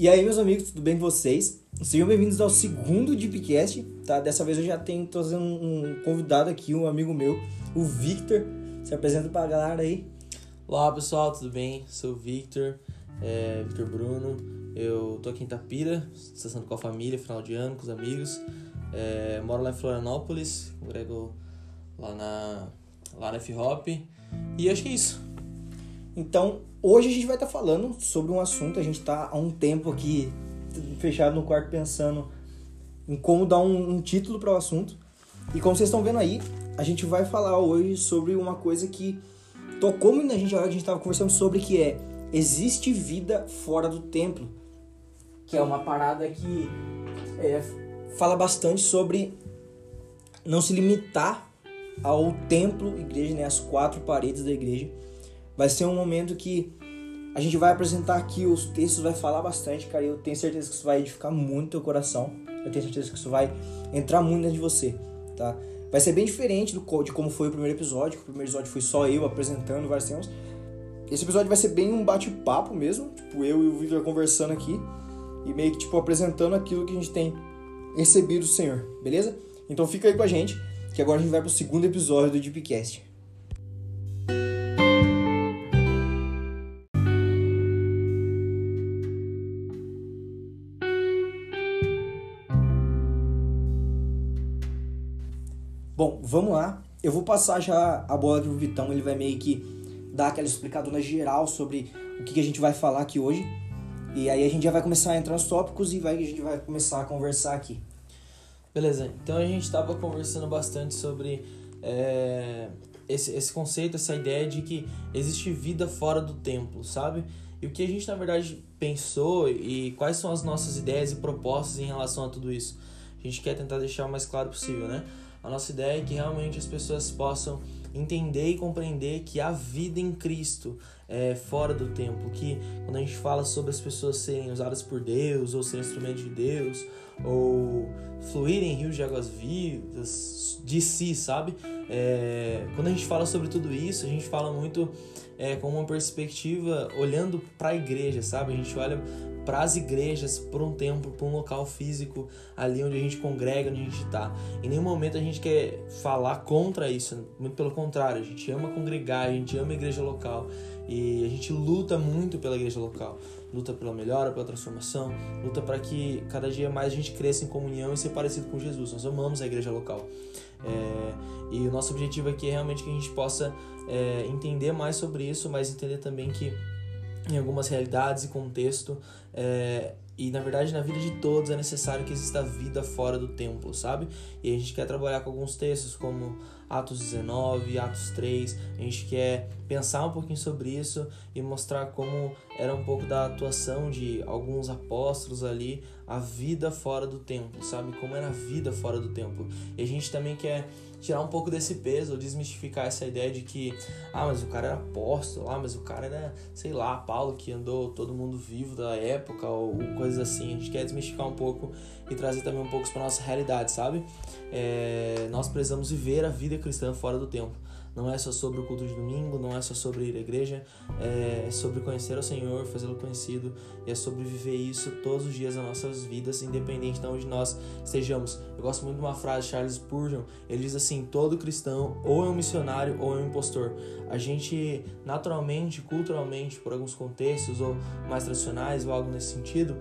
E aí, meus amigos, tudo bem com vocês? Sejam bem-vindos ao segundo Deepcast, tá? Dessa vez eu já tenho trazendo um, convidado aqui, um amigo meu, o Victor. Se apresenta pra galera aí. Olá pessoal, tudo bem? Sou o Victor, é, Victor Bruno. Eu tô aqui em Tapira, estacionando com a família, final de ano, com os amigos. É, moro lá em Florianópolis, congrego lá na, lá na F-Hop. E acho que é isso. Então, hoje a gente vai estar tá falando sobre um assunto. A gente está há um tempo aqui fechado no quarto pensando em como dar um, um título para o assunto. E como vocês estão vendo aí, a gente vai falar hoje sobre uma coisa que tocou muito na gente a hora que a gente estava conversando sobre, que é existe vida fora do templo. Que é uma parada que é, fala bastante sobre não se limitar ao templo, igreja, né, as quatro paredes da igreja, Vai ser um momento que a gente vai apresentar aqui os textos, vai falar bastante, cara. Eu tenho certeza que isso vai edificar muito teu coração. Eu tenho certeza que isso vai entrar muito dentro de você, tá? Vai ser bem diferente do, de como foi o primeiro episódio. O primeiro episódio foi só eu apresentando vários temas. Esse episódio vai ser bem um bate-papo mesmo, tipo eu e o Victor conversando aqui e meio que tipo apresentando aquilo que a gente tem recebido do Senhor, beleza? Então fica aí com a gente, que agora a gente vai pro segundo episódio do Deepcast. Bom, vamos lá. Eu vou passar já a bola aqui pro Vitão, ele vai meio que dar aquela explicadona geral sobre o que, que a gente vai falar aqui hoje. E aí a gente já vai começar a entrar nos tópicos e vai, a gente vai começar a conversar aqui. Beleza, então a gente estava conversando bastante sobre é, esse, esse conceito, essa ideia de que existe vida fora do templo, sabe? E o que a gente na verdade pensou e quais são as nossas ideias e propostas em relação a tudo isso. A gente quer tentar deixar o mais claro possível, né? A nossa ideia é que realmente as pessoas possam entender e compreender que há vida em Cristo é, fora do templo, que quando a gente fala sobre as pessoas serem usadas por Deus, ou serem instrumentos de Deus, ou fluírem em rios de águas vivas de si, sabe? É, quando a gente fala sobre tudo isso, a gente fala muito é, com uma perspectiva olhando para a igreja, sabe? A gente olha para as igrejas, para um templo, para um local físico ali onde a gente congrega, onde a gente está. Em nenhum momento a gente quer falar contra isso, muito pelo contrário, a gente ama congregar, a gente ama a igreja local e a gente luta muito pela igreja local. Luta pela melhora, pela transformação, luta para que cada dia mais a gente cresça em comunhão e ser parecido com Jesus. Nós amamos a igreja local. É, e o nosso objetivo aqui é realmente que a gente possa é, entender mais sobre isso, mas entender também que em algumas realidades e contexto. É, e na verdade, na vida de todos é necessário que exista vida fora do templo, sabe? E a gente quer trabalhar com alguns textos, como Atos 19, Atos 3. A gente quer pensar um pouquinho sobre isso e mostrar como era um pouco da atuação de alguns apóstolos ali, a vida fora do templo, sabe? Como era a vida fora do templo. E a gente também quer tirar um pouco desse peso, desmistificar essa ideia de que, ah, mas o cara era apóstolo, ah, mas o cara era, sei lá, Paulo que andou todo mundo vivo da época ou coisas assim. A gente quer desmistificar um pouco e trazer também um pouco para nossa realidade, sabe? É, nós precisamos viver a vida cristã fora do tempo. Não é só sobre o culto de domingo, não é só sobre ir à igreja, é sobre conhecer o Senhor, fazê-lo conhecido, e é sobre viver isso todos os dias das nossas vidas, independente de onde nós estejamos. Eu gosto muito de uma frase de Charles Spurgeon, ele diz assim: todo cristão ou é um missionário ou é um impostor. A gente, naturalmente, culturalmente, por alguns contextos ou mais tradicionais ou algo nesse sentido,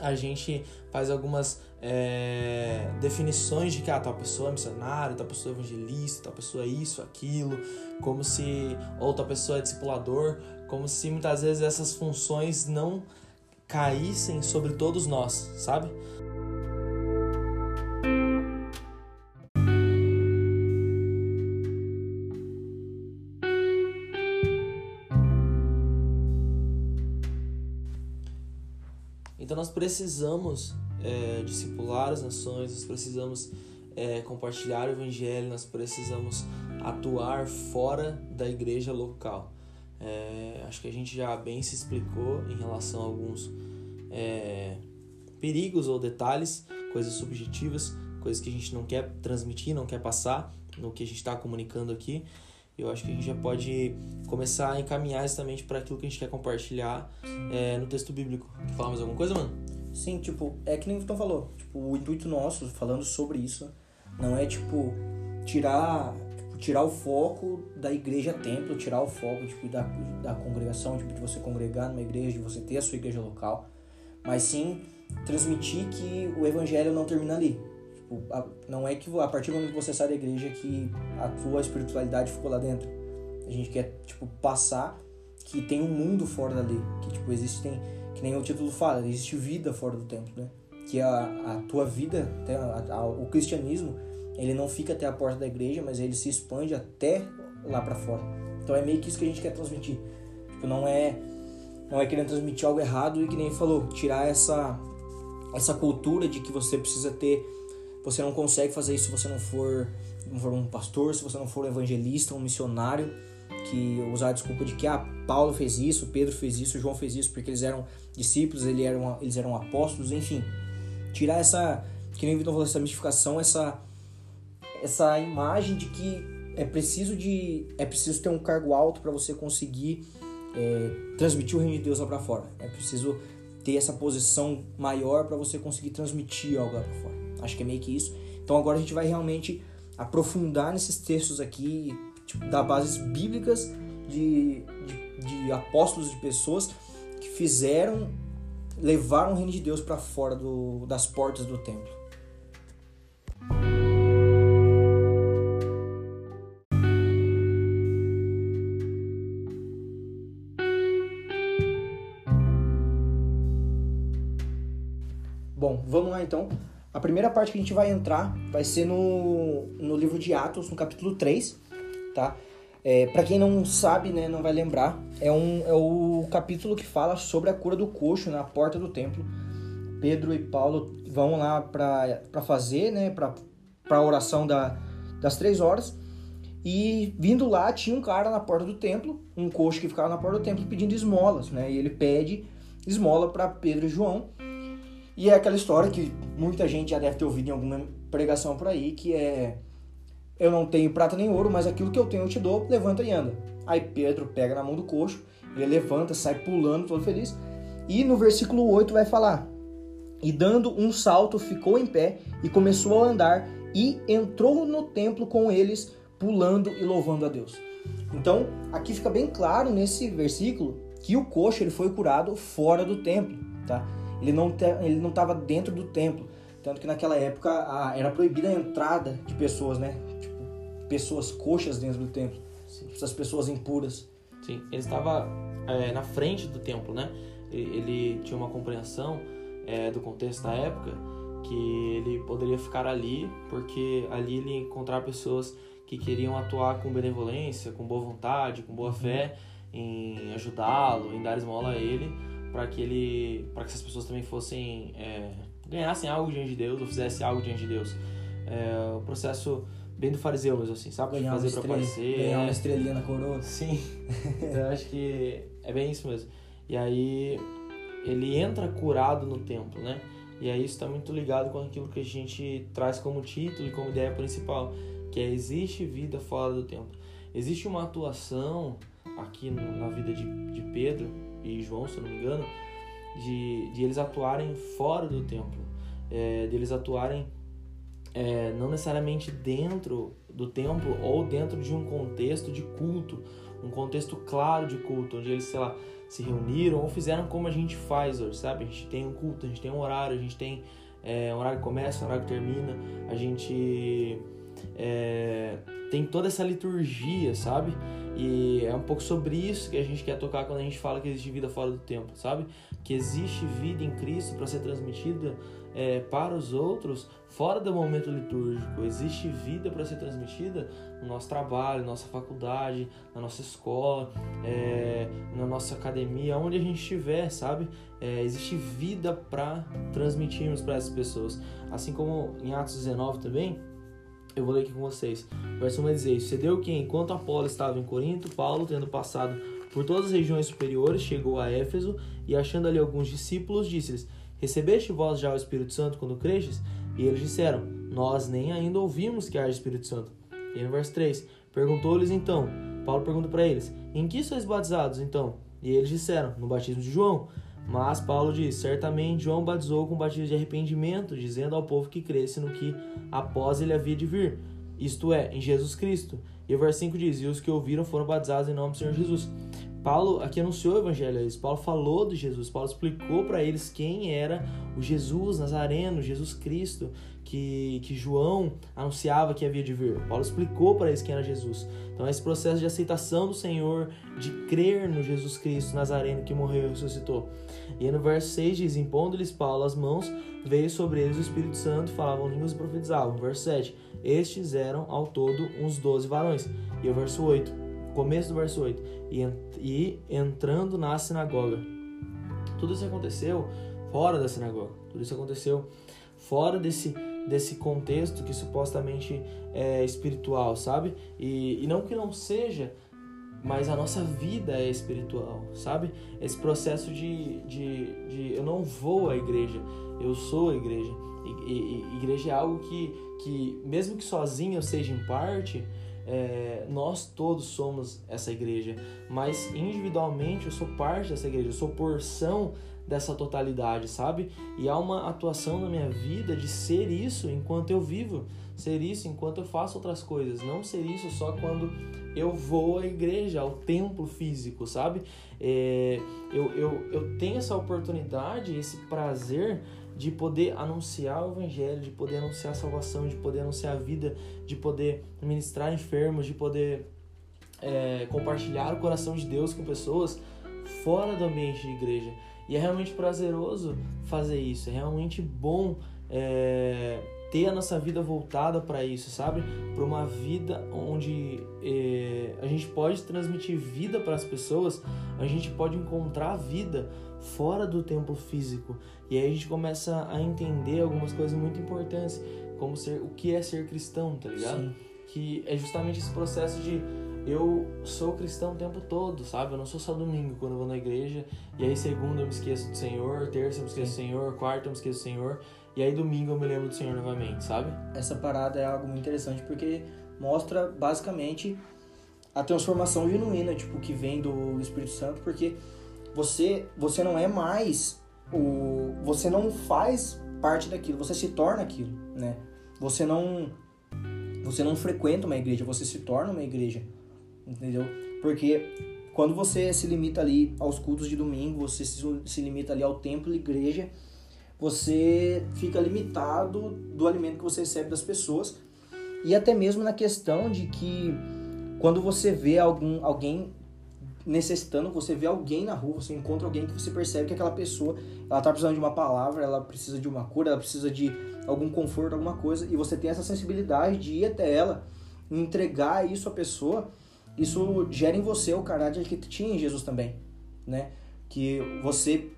a gente faz algumas é, definições de que ah, tal pessoa é missionário, tal pessoa é evangelista, tal pessoa é isso, aquilo, como se ou tal pessoa é discipulador, como se muitas vezes essas funções não caíssem sobre todos nós, sabe? Então nós precisamos é, discipular as nações, nós precisamos é, compartilhar o evangelho, nós precisamos atuar fora da igreja local. É, acho que a gente já bem se explicou em relação a alguns é, perigos ou detalhes, coisas subjetivas, coisas que a gente não quer transmitir, não quer passar no que a gente está comunicando aqui. Eu acho que a gente já pode começar a encaminhar exatamente para aquilo que a gente quer compartilhar é, no texto bíblico. Quer falar mais alguma coisa, mano? Sim, tipo, é que nem o Vitão falou. Tipo, o intuito nosso, falando sobre isso, não é, tipo, tirar tipo, tirar o foco da igreja templo, tirar o foco tipo, da, da congregação, tipo, de você congregar numa igreja, de você ter a sua igreja local, mas sim transmitir que o evangelho não termina ali. Tipo, a, não é que a partir do momento que você sai da igreja que a tua espiritualidade ficou lá dentro. A gente quer tipo passar que tem um mundo fora dali, que tipo existem, que nem o título fala, existe vida fora do templo, né? Que a, a tua vida, a, a, o cristianismo, ele não fica até a porta da igreja, mas ele se expande até lá para fora. Então é meio que isso que a gente quer transmitir. Tipo, não é não é querendo transmitir algo errado e que nem falou, tirar essa essa cultura de que você precisa ter você não consegue fazer isso se você não for, não for um pastor, se você não for um evangelista, um missionário, que usar a desculpa de que ah, Paulo fez isso, Pedro fez isso, João fez isso, porque eles eram discípulos, eles eram, eles eram apóstolos, enfim. Tirar essa, que nem o Vitor falou, essa mistificação, essa, essa imagem de que é preciso de é preciso ter um cargo alto para você conseguir é, transmitir o reino de Deus lá para fora. É preciso ter essa posição maior para você conseguir transmitir algo lá para fora. Acho que é meio que isso. Então agora a gente vai realmente aprofundar nesses textos aqui, tipo, dar bases bíblicas de, de, de apóstolos, de pessoas que fizeram, levaram o reino de Deus para fora do, das portas do templo. Bom, vamos lá então. A primeira parte que a gente vai entrar vai ser no, no livro de Atos, no capítulo 3, tá? É, para quem não sabe, né, não vai lembrar, é, um, é o capítulo que fala sobre a cura do coxo na porta do templo. Pedro e Paulo vão lá para fazer, né, para a oração da, das três horas. E vindo lá, tinha um cara na porta do templo, um coxo que ficava na porta do templo pedindo esmolas, né? E ele pede esmola para Pedro e João. E é aquela história que muita gente já deve ter ouvido em alguma pregação por aí, que é eu não tenho prata nem ouro, mas aquilo que eu tenho eu te dou, levanta e anda. Aí Pedro pega na mão do coxo, ele levanta, sai pulando, todo feliz. E no versículo 8 vai falar: E dando um salto, ficou em pé e começou a andar e entrou no templo com eles, pulando e louvando a Deus. Então, aqui fica bem claro nesse versículo que o coxo ele foi curado fora do templo, tá? Ele não ele não estava dentro do templo, tanto que naquela época a, era proibida a entrada de pessoas, né? Tipo, pessoas coxas dentro do templo, Sim. essas pessoas impuras. Sim, ele estava é, na frente do templo, né? Ele tinha uma compreensão é, do contexto da época que ele poderia ficar ali porque ali ele ia encontrar pessoas que queriam atuar com benevolência, com boa vontade, com boa uhum. fé em ajudá-lo, em dar esmola a ele para que ele, para que essas pessoas também fossem é, ganhassem algo diante de Deus ou fizessem algo diante de Deus. É, o processo bem do fariseu mesmo assim, sabe? Ganhar fazer para aparecer. Ganhar uma estrelinha na coroa. Sim. então eu acho que é bem isso mesmo. E aí ele entra curado no templo, né? E aí isso está muito ligado com aquilo que a gente traz como título e como ideia principal, que é existe vida fora do templo. Existe uma atuação aqui no, na vida de, de Pedro e João, se não me engano, de, de eles atuarem fora do templo, é, de eles atuarem é, não necessariamente dentro do templo ou dentro de um contexto de culto, um contexto claro de culto, onde eles, sei lá, se reuniram ou fizeram como a gente faz hoje, sabe? A gente tem um culto, a gente tem um horário, a gente tem é, um horário que começa, um horário que termina, a gente é, tem toda essa liturgia, sabe? E é um pouco sobre isso que a gente quer tocar quando a gente fala que existe vida fora do tempo, sabe? Que existe vida em Cristo para ser transmitida é, para os outros fora do momento litúrgico. Existe vida para ser transmitida no nosso trabalho, na nossa faculdade, na nossa escola, é, na nossa academia, onde a gente estiver, sabe? É, existe vida para transmitirmos para essas pessoas. Assim como em Atos 19 também eu vou ler aqui com vocês. Verso 1 vai dizer: Sucedeu que, enquanto Apolo estava em Corinto, Paulo, tendo passado por todas as regiões superiores, chegou a Éfeso e, achando ali alguns discípulos, disse-lhes: Recebeste vós já o Espírito Santo quando crestes? E eles disseram: Nós nem ainda ouvimos que haja Espírito Santo. E no verso 3: Perguntou-lhes então, Paulo pergunta para eles: Em que sois batizados então? E eles disseram: No batismo de João. Mas Paulo diz: Certamente João batizou com batismo de arrependimento, dizendo ao povo que cresce no que após ele havia de vir, isto é, em Jesus Cristo. E o versículo 5 diz: E os que ouviram foram batizados em nome do Senhor Jesus. Paulo aqui anunciou o evangelho a eles. Paulo falou de Jesus. Paulo explicou para eles quem era o Jesus Nazareno, Jesus Cristo, que, que João anunciava que havia de vir. Paulo explicou para eles quem era Jesus. Então, esse processo de aceitação do Senhor, de crer no Jesus Cristo Nazareno que morreu e ressuscitou. E aí no verso 6 diz: Impondo-lhes Paulo as mãos, veio sobre eles o Espírito Santo, falavam línguas e profetizavam. Verso 7: Estes eram ao todo uns doze varões. E o verso 8, começo do verso 8: E, entrando na sinagoga. Tudo isso aconteceu fora da sinagoga. Tudo isso aconteceu fora desse desse contexto que supostamente é espiritual, sabe? E, e não que não seja, mas a nossa vida é espiritual, sabe? Esse processo de, de, de eu não vou à igreja, eu sou a igreja. E, e, igreja é algo que, que, mesmo que sozinho eu seja em parte, é, nós todos somos essa igreja, mas individualmente eu sou parte dessa igreja, eu sou porção dessa totalidade, sabe? E há uma atuação na minha vida de ser isso enquanto eu vivo, ser isso enquanto eu faço outras coisas, não ser isso só quando eu vou à igreja, ao templo físico, sabe? É, eu, eu, eu tenho essa oportunidade, esse prazer de poder anunciar o evangelho, de poder anunciar a salvação, de poder anunciar a vida, de poder ministrar enfermos, de poder é, compartilhar o coração de Deus com pessoas fora do ambiente de igreja. E é realmente prazeroso fazer isso, é realmente bom é, ter a nossa vida voltada para isso, sabe? Para uma vida onde é, a gente pode transmitir vida para as pessoas, a gente pode encontrar vida fora do templo físico. E aí a gente começa a entender algumas coisas muito importantes, como ser o que é ser cristão, tá ligado? Sim. Que é justamente esse processo de eu sou cristão o tempo todo, sabe? Eu não sou só domingo quando eu vou na igreja, e aí segunda eu me esqueço do Senhor, terça eu me esqueço do Senhor, quarta eu me esqueço do Senhor, e aí domingo eu me lembro do Senhor novamente, sabe? Essa parada é algo muito interessante porque mostra basicamente a transformação genuína, tipo, que vem do Espírito Santo, porque você você não é mais o você não faz parte daquilo, você se torna aquilo, né? Você não você não frequenta uma igreja, você se torna uma igreja entendeu? Porque quando você se limita ali aos cultos de domingo, você se limita ali ao templo e igreja, você fica limitado do alimento que você recebe das pessoas e até mesmo na questão de que quando você vê algum, alguém necessitando, você vê alguém na rua, você encontra alguém que você percebe que aquela pessoa, ela tá precisando de uma palavra, ela precisa de uma cura, ela precisa de algum conforto, alguma coisa, e você tem essa sensibilidade de ir até ela, entregar isso à pessoa, isso gera em você o caráter que tinha em Jesus também, né? Que você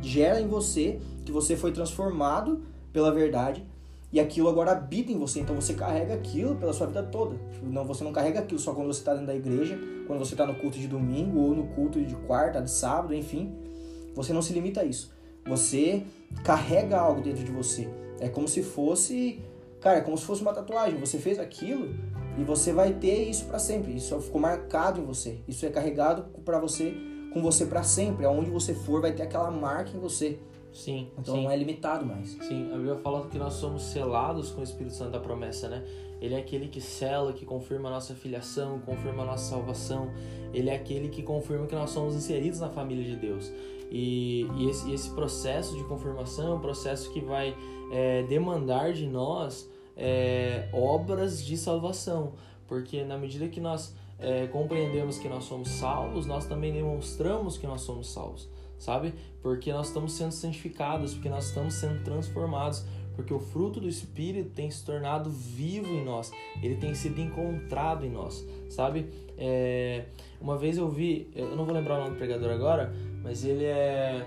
gera em você que você foi transformado pela verdade e aquilo agora habita em você, então você carrega aquilo pela sua vida toda. Não, você não carrega aquilo só quando você está dentro da igreja, quando você está no culto de domingo ou no culto de quarta, de sábado, enfim. Você não se limita a isso. Você carrega algo dentro de você. É como se fosse, cara, é como se fosse uma tatuagem. Você fez aquilo e você vai ter isso para sempre. Isso ficou marcado em você. Isso é carregado para você, com você para sempre. Aonde você for, vai ter aquela marca em você. Sim. Então sim. não é limitado mais. Sim, a Bíblia fala que nós somos selados com o Espírito Santo da promessa, né? Ele é aquele que sela, que confirma a nossa filiação, confirma a nossa salvação. Ele é aquele que confirma que nós somos inseridos na família de Deus. E, e, esse, esse, processo de confirmação é um processo que vai é, demandar de nós é, obras de salvação, porque na medida que nós é, compreendemos que nós somos salvos, nós também demonstramos que nós somos salvos, sabe? Porque nós estamos sendo santificados, porque nós estamos sendo transformados, porque o fruto do Espírito tem se tornado vivo em nós, ele tem sido encontrado em nós, sabe? É, uma vez eu vi, eu não vou lembrar o nome do pregador agora, mas ele é,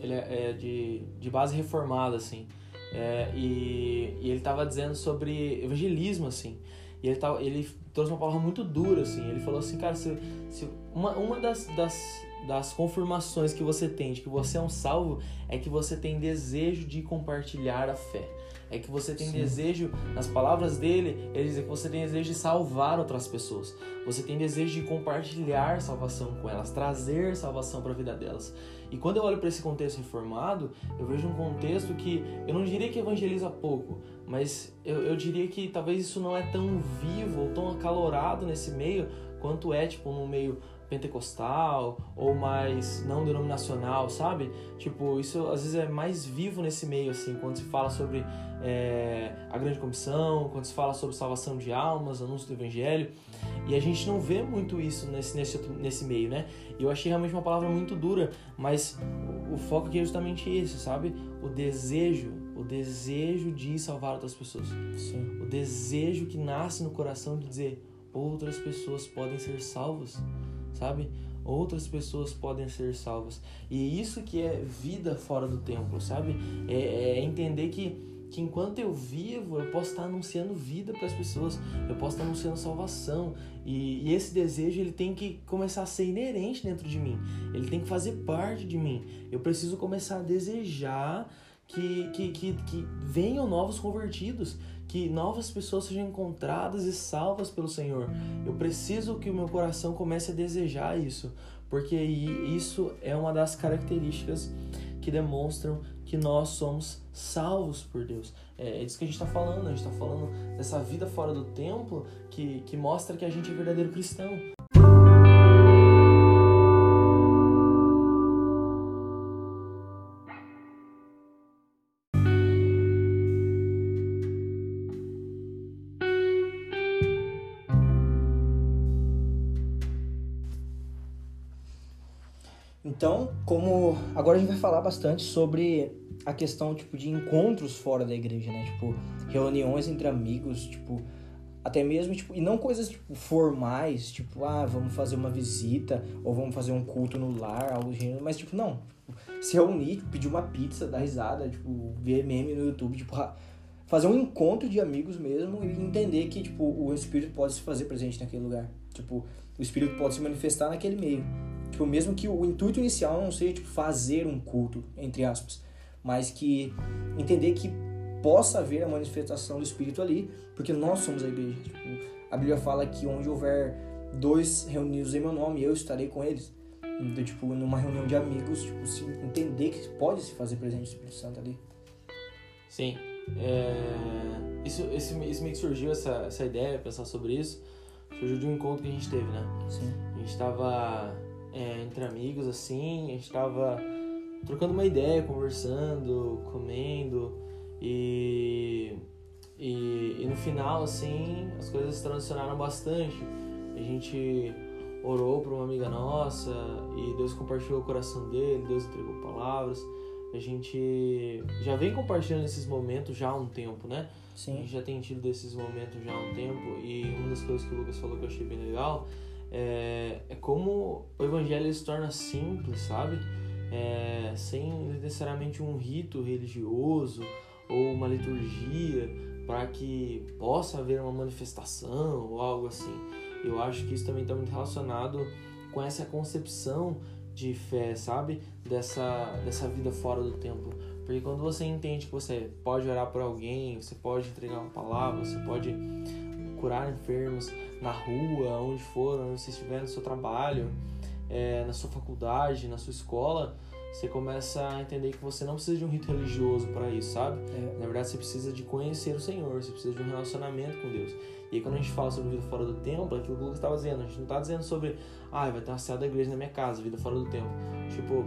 ele é, é de, de base reformada, assim. É, e, e, ele estava dizendo sobre evangelismo, assim. E ele, tava, ele trouxe uma palavra muito dura, assim. Ele falou assim, cara, se, se uma, uma das, das, das confirmações que você tem de que você é um salvo é que você tem desejo de compartilhar a fé. É que você tem Sim. desejo, nas palavras dele, ele diz que você tem desejo de salvar outras pessoas. Você tem desejo de compartilhar salvação com elas, trazer salvação para a vida delas. E quando eu olho para esse contexto reformado, eu vejo um contexto que eu não diria que evangeliza pouco, mas eu, eu diria que talvez isso não é tão vivo ou tão acalorado nesse meio quanto é tipo no meio pentecostal ou mais não denominacional, sabe? Tipo, isso às vezes é mais vivo nesse meio, assim, quando se fala sobre é, a grande comissão, quando se fala sobre salvação de almas, anúncio do evangelho. E a gente não vê muito isso nesse, nesse, nesse meio, né? E eu achei realmente uma palavra muito dura, mas o, o foco aqui é justamente esse, sabe? O desejo, o desejo de salvar outras pessoas. Sim. O desejo que nasce no coração de dizer outras pessoas podem ser salvas, sabe? Outras pessoas podem ser salvas. E isso que é vida fora do templo, sabe? É, é entender que que enquanto eu vivo, eu posso estar anunciando vida para as pessoas, eu posso estar anunciando salvação. E, e, esse desejo ele tem que começar a ser inerente dentro de mim, ele tem que fazer parte de mim. Eu preciso começar a desejar que, que, que, que venham novos convertidos, que novas pessoas sejam encontradas e salvas pelo Senhor. Eu preciso que o meu coração comece a desejar isso, porque isso é uma das características que demonstram que nós somos salvos por Deus. É, é disso que a gente está falando, a gente está falando dessa vida fora do templo que, que mostra que a gente é verdadeiro cristão. Então, como agora a gente vai falar bastante sobre a questão tipo de encontros fora da igreja, né? Tipo, reuniões entre amigos, tipo, até mesmo tipo, e não coisas tipo formais, tipo, ah, vamos fazer uma visita ou vamos fazer um culto no lar, algo do gênero, mas tipo, não, se reunir, tipo, pedir uma pizza, dar risada, tipo, ver meme no YouTube, tipo, fazer um encontro de amigos mesmo e entender que tipo o espírito pode se fazer presente naquele lugar. Tipo, o espírito pode se manifestar naquele meio. Tipo, mesmo que o intuito inicial não seja tipo, fazer um culto, entre aspas, mas que entender que possa haver a manifestação do Espírito ali, porque nós somos a igreja. Tipo, a Bíblia fala que onde houver dois reunidos em meu nome, eu estarei com eles. Então, tipo, numa reunião de amigos, tipo, se entender que pode se fazer presente o Espírito Santo ali. Sim. É... Isso, isso, isso meio que surgiu, essa, essa ideia, pensar sobre isso, surgiu de um encontro que a gente teve, né? Sim. A gente estava é, entre amigos, assim, a gente estava trocando uma ideia, conversando, comendo e, e, e, no final, assim, as coisas se transicionaram bastante. A gente orou para uma amiga nossa e Deus compartilhou o coração dele, Deus entregou palavras. A gente já vem compartilhando esses momentos já há um tempo, né? Sim. A gente já tem tido esses momentos já há um tempo e uma das coisas que o Lucas falou que eu achei bem legal é, é como o evangelho se torna simples, sabe? É, sem necessariamente um rito religioso ou uma liturgia para que possa haver uma manifestação ou algo assim. Eu acho que isso também está muito relacionado com essa concepção de fé, sabe? Dessa, dessa vida fora do templo. Porque quando você entende que você pode orar por alguém, você pode entregar uma palavra, você pode curar enfermos na rua, onde for, onde você estiver no seu trabalho, é, na sua faculdade, na sua escola, você começa a entender que você não precisa de um rito religioso para isso, sabe? É. Na verdade, você precisa de conhecer o Senhor, você precisa de um relacionamento com Deus. E aí, quando a gente fala sobre vida fora do templo, é aquilo que o Lucas estava dizendo, a gente não está dizendo sobre, ah, vai ter uma cela da igreja na minha casa, vida fora do templo. Tipo,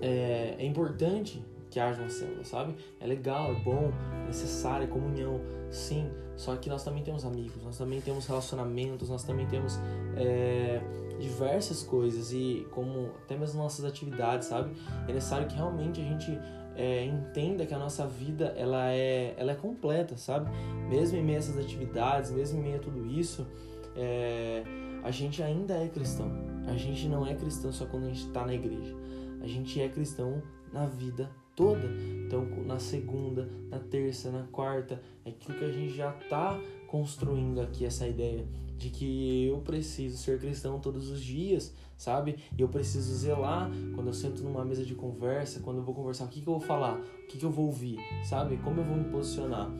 é, é importante que haja uma célula, sabe? É legal, é bom, é necessário, é comunhão, sim. Só que nós também temos amigos, nós também temos relacionamentos, nós também temos é, diversas coisas e como até mesmo nossas atividades, sabe? É necessário que realmente a gente é, entenda que a nossa vida ela é, ela é completa, sabe? Mesmo em meio a essas atividades, mesmo em meio a tudo isso, é, a gente ainda é cristão. A gente não é cristão só quando a gente está na igreja. A gente é cristão na vida toda. Então, na segunda, na terça, na quarta, é aquilo que a gente já está construindo aqui essa ideia de que eu preciso ser cristão todos os dias, sabe? E eu preciso zelar quando eu sento numa mesa de conversa, quando eu vou conversar, o que, que eu vou falar, o que, que eu vou ouvir, sabe? Como eu vou me posicionar.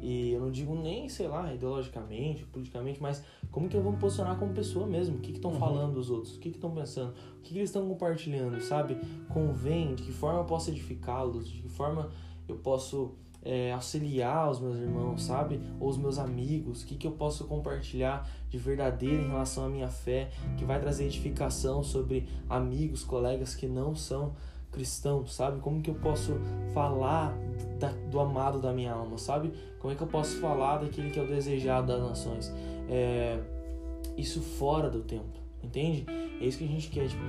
E eu não digo nem, sei lá, ideologicamente, politicamente, mas como que eu vou me posicionar como pessoa mesmo? O que estão uhum. falando os outros? O que estão pensando? O que, que eles estão compartilhando, sabe? Convém, de que forma eu posso edificá-los, de que forma eu posso é, auxiliar os meus irmãos, sabe? Ou os meus amigos, o que, que eu posso compartilhar de verdadeiro em relação à minha fé, que vai trazer edificação sobre amigos, colegas que não são cristãos, sabe? Como que eu posso falar da, do amado da minha alma, sabe? Como é que eu posso falar daquele que é o desejado das nações? É, isso fora do templo, entende? É isso que a gente quer, tipo,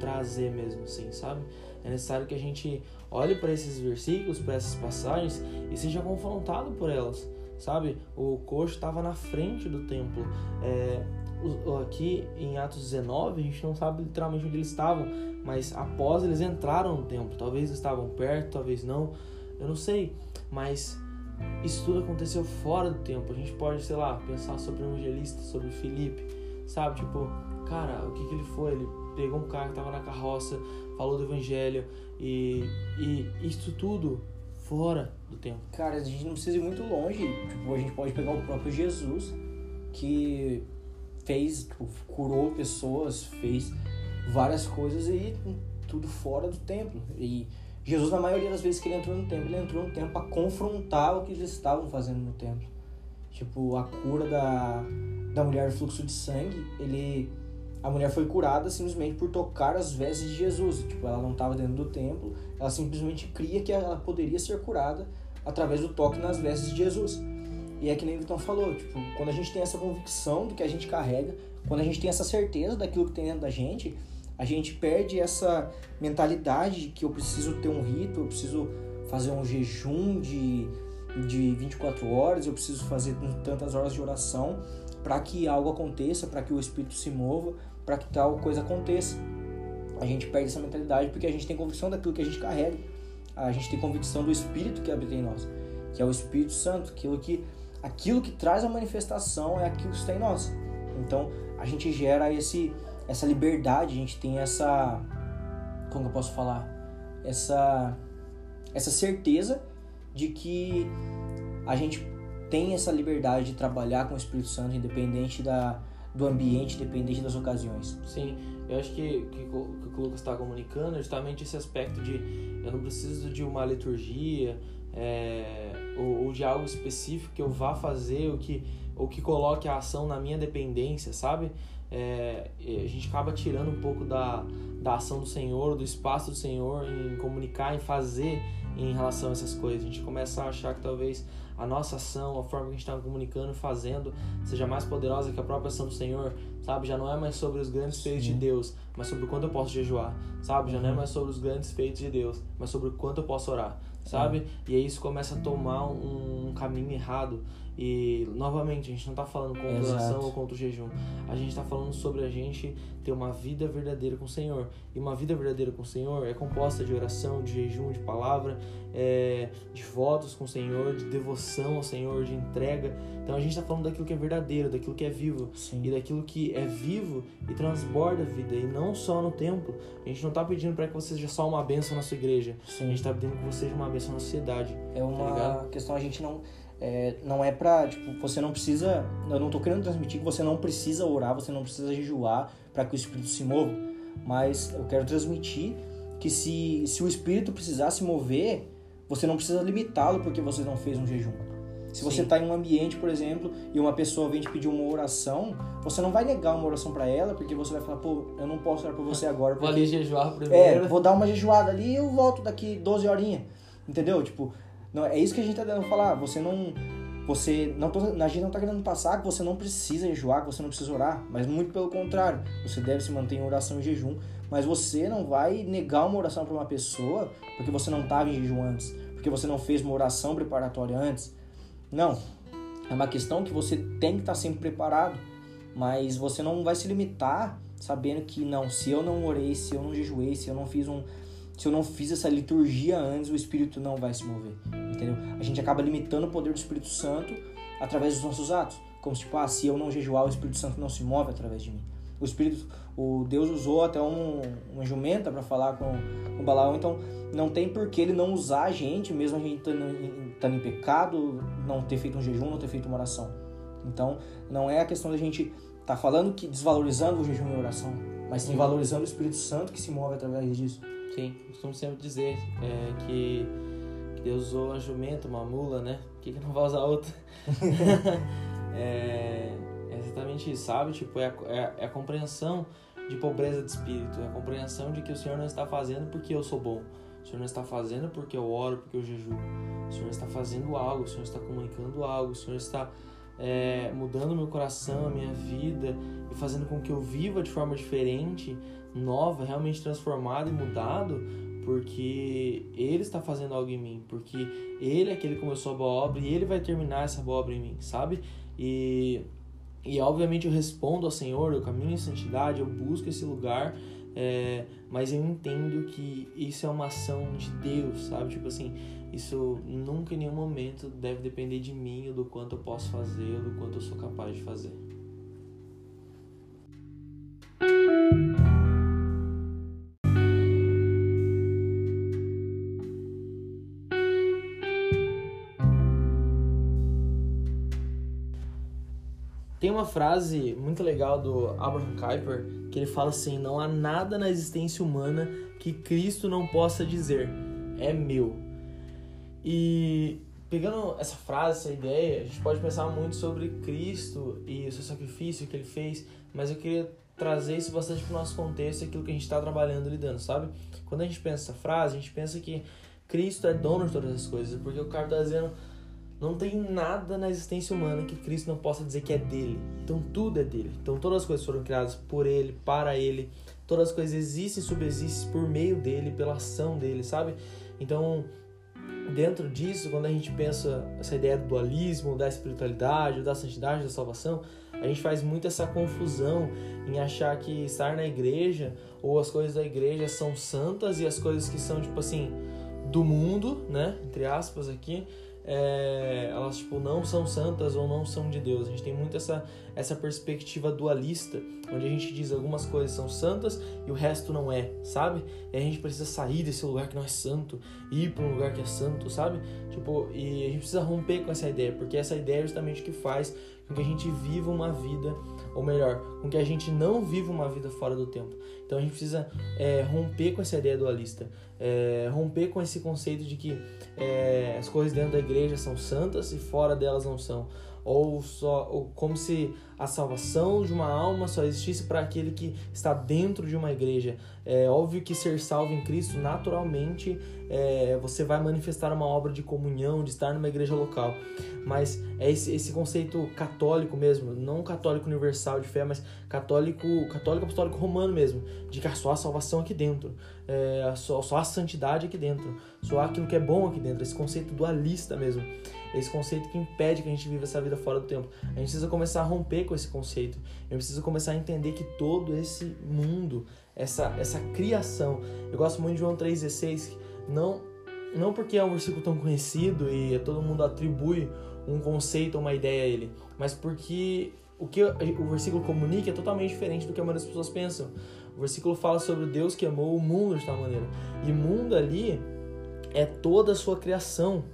trazer mesmo, assim, sabe? É necessário que a gente olhe para esses versículos, para essas passagens e seja confrontado por elas, sabe? O coxo estava na frente do templo. É, aqui em Atos 19, a gente não sabe literalmente onde eles estavam, mas após eles entraram no templo, talvez estavam perto, talvez não, eu não sei, mas isso tudo aconteceu fora do templo. A gente pode, sei lá, pensar sobre o evangelista, sobre Felipe, sabe? Tipo, cara, o que, que ele foi? Ele pegou um cara que estava na carroça, falou do evangelho e, e isso tudo fora do templo. Cara, a gente não precisa ir muito longe. Tipo, a gente pode pegar o próprio Jesus, que fez, tipo, curou pessoas, fez várias coisas e tudo fora do templo. E Jesus, na maioria das vezes que ele entrou no templo, ele entrou no templo para confrontar o que eles estavam fazendo no templo. Tipo, a cura da, da mulher fluxo de sangue, ele a mulher foi curada simplesmente por tocar as vestes de Jesus. Tipo, ela não estava dentro do templo, ela simplesmente cria que ela poderia ser curada através do toque nas vestes de Jesus. E é que nem o Vitão falou, tipo, quando a gente tem essa convicção do que a gente carrega, quando a gente tem essa certeza daquilo que tem dentro da gente, a gente perde essa mentalidade de que eu preciso ter um rito, eu preciso fazer um jejum de, de 24 horas, eu preciso fazer tantas horas de oração para que algo aconteça, para que o Espírito se mova, para que tal coisa aconteça. A gente perde essa mentalidade porque a gente tem convicção daquilo que a gente carrega. A gente tem convicção do Espírito que habita em nós, que é o Espírito Santo, aquilo que aquilo que traz a manifestação é aquilo que está em nós. Então, a gente gera esse essa liberdade, a gente tem essa como eu posso falar? Essa essa certeza de que a gente tem essa liberdade de trabalhar com o Espírito Santo independente da do ambiente, dependente das ocasiões. Sim, eu acho que, que, que o Lucas está comunicando é justamente esse aspecto de eu não preciso de uma liturgia é, ou, ou, de algo específico que eu vá fazer ou que, ou que coloque a ação na minha dependência, sabe? É, a gente acaba tirando um pouco da, da ação do Senhor, do espaço do Senhor em comunicar, em fazer em relação a essas coisas. A gente começa a achar que talvez a nossa ação, a forma que a gente está comunicando, fazendo, seja mais poderosa que a própria ação do Senhor, sabe? Já não é mais sobre os grandes feitos de Deus, mas sobre o quanto eu posso jejuar, sabe? Já não é uhum. mais sobre os grandes feitos de Deus, mas sobre o quanto eu posso orar, sabe? E aí isso começa a tomar um, um caminho errado. E novamente, a gente não está falando contra Exato. oração ou contra o jejum. A gente está falando sobre a gente ter uma vida verdadeira com o Senhor. E uma vida verdadeira com o Senhor é composta de oração, de jejum, de palavra, é, de votos com o Senhor, de devoção ao Senhor, de entrega. Então a gente está falando daquilo que é verdadeiro, daquilo que é vivo. Sim. E daquilo que é vivo e transborda a vida. E não só no templo. A gente não está pedindo para que você seja só uma bênção na sua igreja. Sim. A gente está pedindo que você seja uma bênção na sociedade. É uma tá questão, a gente não é, não é pra, tipo, você não precisa, eu não tô querendo transmitir que você não precisa orar, você não precisa jejuar para que o Espírito se mova, mas eu quero transmitir que se, se o Espírito precisar se mover, você não precisa limitá-lo porque você não fez um jejum. Se você está em um ambiente, por exemplo, e uma pessoa vem te pedir uma oração, você não vai negar uma oração para ela, porque você vai falar, pô, eu não posso orar para você agora. Porque... Vou ali jejuar primeiro. É, vou dar uma jejuada ali e eu volto daqui 12 horinhas. Entendeu? Tipo, não, é isso que a gente tá tentando falar. Você não. Você não tô, a gente não tá querendo passar que você não precisa jejuar, que você não precisa orar, mas muito pelo contrário. Você deve se manter em oração e jejum, mas você não vai negar uma oração para uma pessoa porque você não estava em jejum antes, porque você não fez uma oração preparatória antes. Não. É uma questão que você tem que estar tá sempre preparado, mas você não vai se limitar sabendo que não, se eu não orei, se eu não jejuei, se eu não fiz um se eu não fiz essa liturgia antes, o Espírito não vai se mover, entendeu? A gente acaba limitando o poder do Espírito Santo através dos nossos atos. Como tipo, ah, se eu não jejuar, o Espírito Santo não se move através de mim. O Espírito, o Deus usou até um, uma jumenta para falar com, com Balaão, então não tem por que ele não usar a gente, mesmo a gente estando em pecado, não ter feito um jejum, não ter feito uma oração. Então, não é a questão da gente estar tá falando que desvalorizando o jejum e a oração, mas sim valorizando o Espírito Santo que se move através disso. Sim, costumo sempre dizer é, que, que Deus usou a jumenta, uma mula, né? Por que, que não vai usar outra? é, é, exatamente isso, sabe? Tipo, é a, é, é a compreensão de pobreza de espírito, é a compreensão de que o Senhor não está fazendo porque eu sou bom. O Senhor não está fazendo porque eu oro, porque eu jejuo. O Senhor está fazendo algo, o Senhor está comunicando algo, o Senhor está é, mudando meu coração, minha vida e fazendo com que eu viva de forma diferente, nova, realmente transformado e mudado, porque Ele está fazendo algo em mim, porque Ele é aquele que começou a boa obra e Ele vai terminar essa boa obra em mim, sabe? E, e obviamente eu respondo ao Senhor, eu caminho em santidade, eu busco esse lugar é, mas eu entendo que isso é uma ação de Deus, sabe? Tipo assim, isso nunca em nenhum momento deve depender de mim ou do quanto eu posso fazer ou do quanto eu sou capaz de fazer. Tem uma frase muito legal do Abraham Kuyper que ele fala assim: não há nada na existência humana que Cristo não possa dizer, é meu. E pegando essa frase, essa ideia, a gente pode pensar muito sobre Cristo e o seu sacrifício que ele fez, mas eu queria trazer isso bastante para o nosso contexto e aquilo que a gente está trabalhando lidando, sabe? Quando a gente pensa essa frase, a gente pensa que Cristo é dono de todas as coisas, porque o cara está dizendo não tem nada na existência humana que Cristo não possa dizer que é dele. Então tudo é dele. Então todas as coisas foram criadas por ele, para ele. Todas as coisas existem e subsistem por meio dele, pela ação dele, sabe? Então, dentro disso, quando a gente pensa essa ideia do dualismo, da espiritualidade, da santidade, da salvação, a gente faz muito essa confusão em achar que estar na igreja ou as coisas da igreja são santas e as coisas que são tipo assim do mundo, né, entre aspas aqui, é, elas tipo não são santas ou não são de Deus. A gente tem muito essa essa perspectiva dualista, onde a gente diz algumas coisas são santas e o resto não é, sabe? E a gente precisa sair desse lugar que não é santo e ir para um lugar que é santo, sabe? Tipo, e a gente precisa romper com essa ideia, porque essa ideia é justamente o que faz com que a gente viva uma vida, ou melhor, com que a gente não viva uma vida fora do tempo. Então a gente precisa é, romper com essa ideia dualista, é, romper com esse conceito de que é, as coisas dentro da igreja são santas e fora delas não são ou só ou como se a salvação de uma alma só existisse para aquele que está dentro de uma igreja. É óbvio que ser salvo em Cristo, naturalmente, é, você vai manifestar uma obra de comunhão, de estar numa igreja local. Mas é esse, esse conceito católico mesmo, não católico universal de fé, mas católico, católico apostólico romano mesmo, de que só a salvação aqui dentro, é, só, só a santidade aqui dentro, só aquilo que é bom aqui dentro, esse conceito dualista mesmo esse conceito que impede que a gente viva essa vida fora do tempo. A gente precisa começar a romper com esse conceito. Eu preciso começar a entender que todo esse mundo, essa, essa criação. Eu gosto muito de João 3,16, não, não porque é um versículo tão conhecido e todo mundo atribui um conceito uma ideia a ele, mas porque o que o versículo comunica é totalmente diferente do que a maioria das pessoas pensam. O versículo fala sobre Deus que amou o mundo de tal maneira. E mundo ali é toda a sua criação.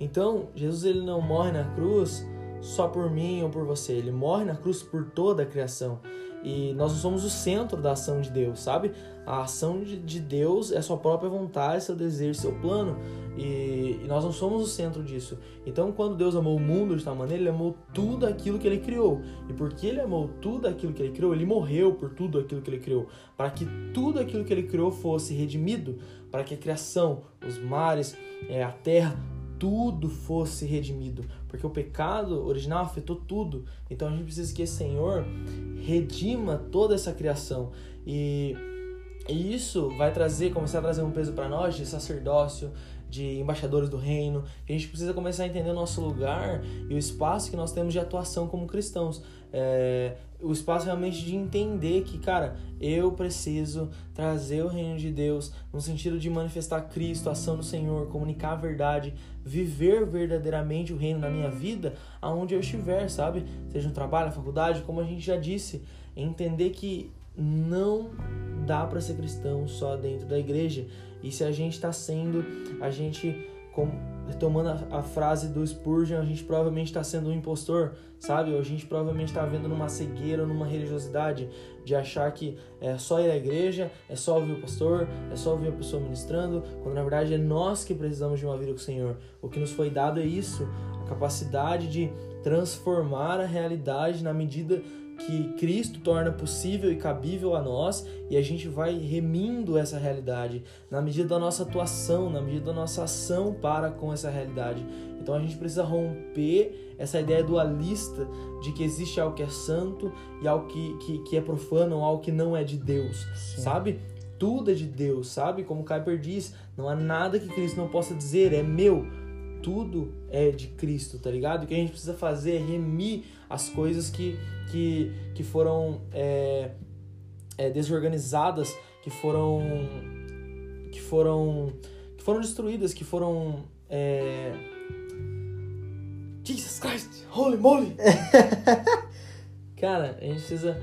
Então, Jesus ele não morre na cruz só por mim ou por você, ele morre na cruz por toda a criação. E nós não somos o centro da ação de Deus, sabe? A ação de Deus é sua própria vontade, seu desejo, seu plano. E, nós não somos o centro disso. Então, quando Deus amou o mundo de tal maneira, Ele amou tudo aquilo que Ele criou. E porque Ele amou tudo aquilo que Ele criou, Ele morreu por tudo aquilo que Ele criou. Para que tudo aquilo que Ele criou fosse redimido. Para que a criação, os mares, é, a terra, tudo fosse redimido, porque o pecado original afetou tudo. Então a gente precisa que esse Senhor redima toda essa criação e, e isso vai trazer, começar a trazer um peso para nós de sacerdócio, de embaixadores do reino, a gente precisa começar a entender o nosso lugar e o espaço que nós temos de atuação como cristãos. É, o espaço realmente de entender que, cara, eu preciso trazer o reino de Deus no sentido de manifestar Cristo, ação do Senhor, comunicar a verdade, viver verdadeiramente o reino na minha vida, aonde eu estiver, sabe? Seja no trabalho, na faculdade, como a gente já disse, entender que não dá para ser cristão só dentro da igreja. E se a gente está sendo, a gente como, tomando a, a, frase do Spurgeon, a gente provavelmente está sendo um impostor, sabe? A gente provavelmente está vendo numa cegueira, numa religiosidade de achar que é só ir à igreja, é só ouvir o pastor, é só ouvir a pessoa ministrando, quando na verdade é nós que precisamos de uma vida com o Senhor. O que nos foi dado é isso, a capacidade de transformar a realidade na medida que Cristo torna possível e cabível a nós e a gente vai remindo essa realidade na medida da nossa atuação, na medida da nossa ação para com essa realidade. Então a gente precisa romper essa ideia dualista de que existe algo que é santo e algo que, que, que é profano, algo que não é de Deus, Sim. sabe? Tudo é de Deus, sabe? Como Kuyper diz, não há nada que Cristo não possa dizer, é meu. Tudo é de Cristo, tá ligado? O que a gente precisa fazer é remir as coisas que, que, que foram é, é, desorganizadas, que foram que foram que foram destruídas, que foram é... Christ, holy moly! Cara, a gente precisa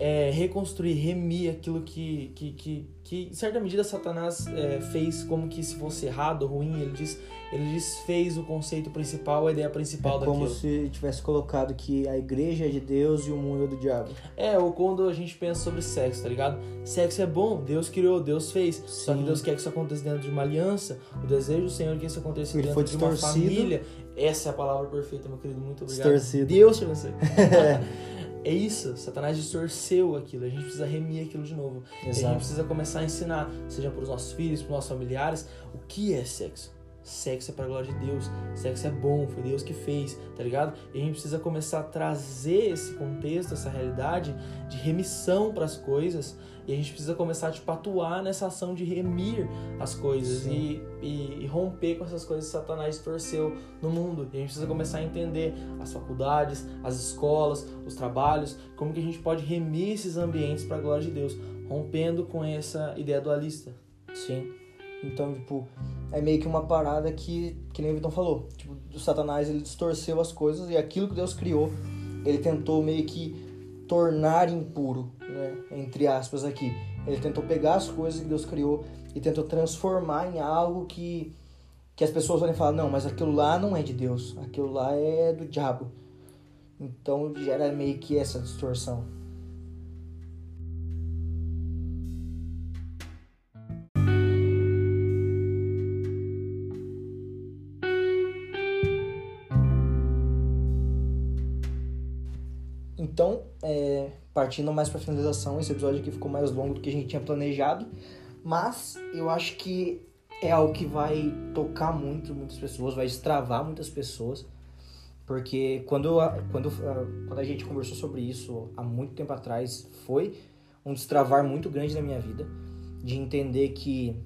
é, reconstruir, remir aquilo que, que, que, que em certa medida Satanás é, fez como que se fosse errado, ruim, ele diz, ele desfez o conceito principal, a ideia principal é daquilo. Como se tivesse colocado que a igreja é de Deus e o mundo é do diabo. É, ou quando a gente pensa sobre sexo, tá ligado? Sexo é bom, Deus criou, Deus fez. Sim. Só que Deus quer que isso aconteça dentro de uma aliança. O desejo do Senhor é que isso aconteça ele dentro de uma família. Essa é a palavra perfeita, meu querido. Muito obrigado. Distorcido. Deus te abençoe. É isso, Satanás distorceu aquilo, a gente precisa remir aquilo de novo. a gente precisa começar a ensinar, seja para os nossos filhos, para os nossos familiares, o que é sexo. Sexo é para a glória de Deus, sexo é bom, foi Deus que fez, tá ligado? E a gente precisa começar a trazer esse contexto, essa realidade de remissão para as coisas e a gente precisa começar tipo, a atuar nessa ação de remir as coisas e, e, e, romper com essas coisas que Satanás torceu no mundo. E a gente precisa começar a entender as faculdades, as escolas, os trabalhos, como que a gente pode remir esses ambientes para a glória de Deus, rompendo com essa ideia dualista. Sim. Então, tipo, é meio que uma parada que, que nem o Vitão falou. Tipo, o Satanás ele distorceu as coisas e aquilo que Deus criou, ele tentou meio que tornar impuro, né? entre aspas aqui. Ele tentou pegar as coisas que Deus criou e tentou transformar em algo que, que as pessoas podem falar, não, mas aquilo lá não é de Deus, aquilo lá é do diabo. Então gera meio que essa distorção. Partindo mais para finalização, esse episódio aqui ficou mais longo do que a gente tinha planejado, mas eu acho que é algo que vai tocar muito muitas pessoas, vai destravar muitas pessoas, porque quando, quando, quando a gente conversou sobre isso há muito tempo atrás, foi um destravar muito grande na minha vida, de entender que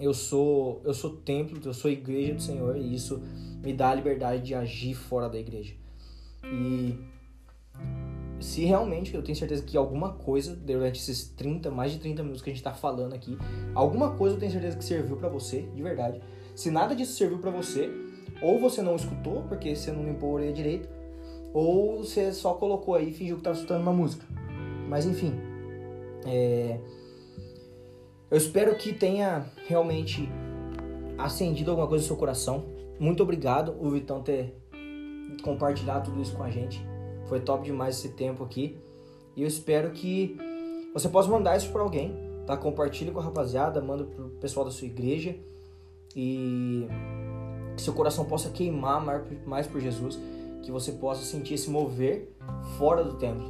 eu sou eu sou templo, eu sou igreja do Senhor e isso me dá a liberdade de agir fora da igreja. E se realmente eu tenho certeza que alguma coisa durante esses 30, mais de 30 minutos que a gente tá falando aqui, alguma coisa eu tenho certeza que serviu para você, de verdade. Se nada disso serviu para você, ou você não escutou porque você não limpou a orelha direito, ou você só colocou aí e fingiu que tava escutando uma música. Mas enfim, é... eu espero que tenha realmente acendido alguma coisa no seu coração. Muito obrigado, o Vitão, ter compartilhado tudo isso com a gente. Foi top demais esse tempo aqui. E eu espero que você possa mandar isso para alguém, tá? Compartilhe com a rapaziada, manda pro pessoal da sua igreja e que seu coração possa queimar mais por Jesus, que você possa sentir esse mover fora do templo.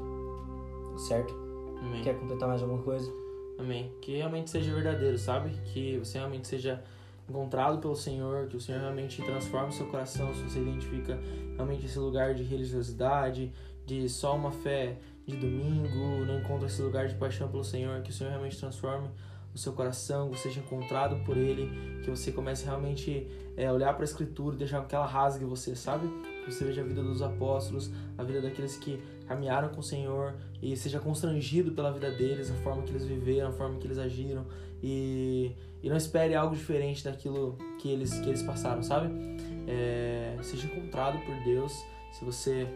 Certo? Amém. Quer completar mais alguma coisa? Amém. Que realmente seja verdadeiro, sabe? Que você realmente seja encontrado pelo Senhor, que o Senhor realmente transforme o seu coração, se você identifica realmente esse lugar de religiosidade, de só uma fé de domingo, não encontra esse lugar de paixão pelo Senhor, que o Senhor realmente transforme o seu coração, que seja encontrado por Ele, que você comece realmente é, olhar para a Escritura deixar que ela rasgue você, sabe? Que você veja a vida dos apóstolos, a vida daqueles que caminharam com o Senhor e seja constrangido pela vida deles, a forma que eles viveram, a forma que eles agiram e, e não espere algo diferente daquilo que eles, que eles passaram, sabe? É, seja encontrado por Deus, se você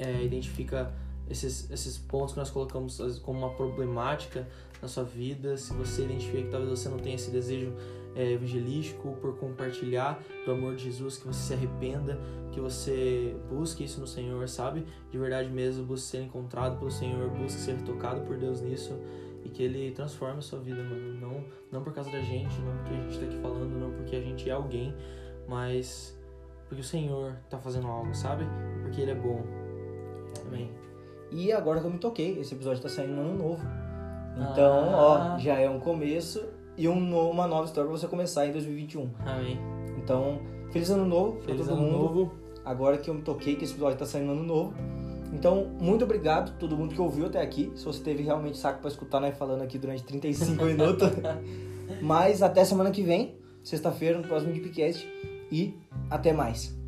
é, identifica esses, esses pontos que nós colocamos como uma problemática na sua vida, se você identifica que talvez você não tenha esse desejo é, evangelístico por compartilhar do amor de Jesus, que você se arrependa, que você busque isso no Senhor, sabe? De verdade mesmo, busque ser encontrado pelo Senhor, busque ser tocado por Deus nisso e que Ele transforme a sua vida, mano. Não, não por causa da gente, não porque a gente tá aqui falando, não porque a gente é alguém, mas porque o Senhor tá fazendo algo, sabe? Porque Ele é bom. Amém. E agora que eu me toquei, esse episódio tá saindo no ano novo. Então, ah. ó, já é um começo e um, uma nova história pra você começar em 2021. Amém. Então, feliz ano novo feliz pra todo ano mundo. Novo. Agora que eu me toquei, que esse episódio tá saindo no ano novo. Então, muito obrigado a todo mundo que ouviu até aqui. Se você teve realmente saco para escutar nós falando aqui durante 35 minutos. Mas até semana que vem, sexta-feira, no próximo Deepcast. E até mais.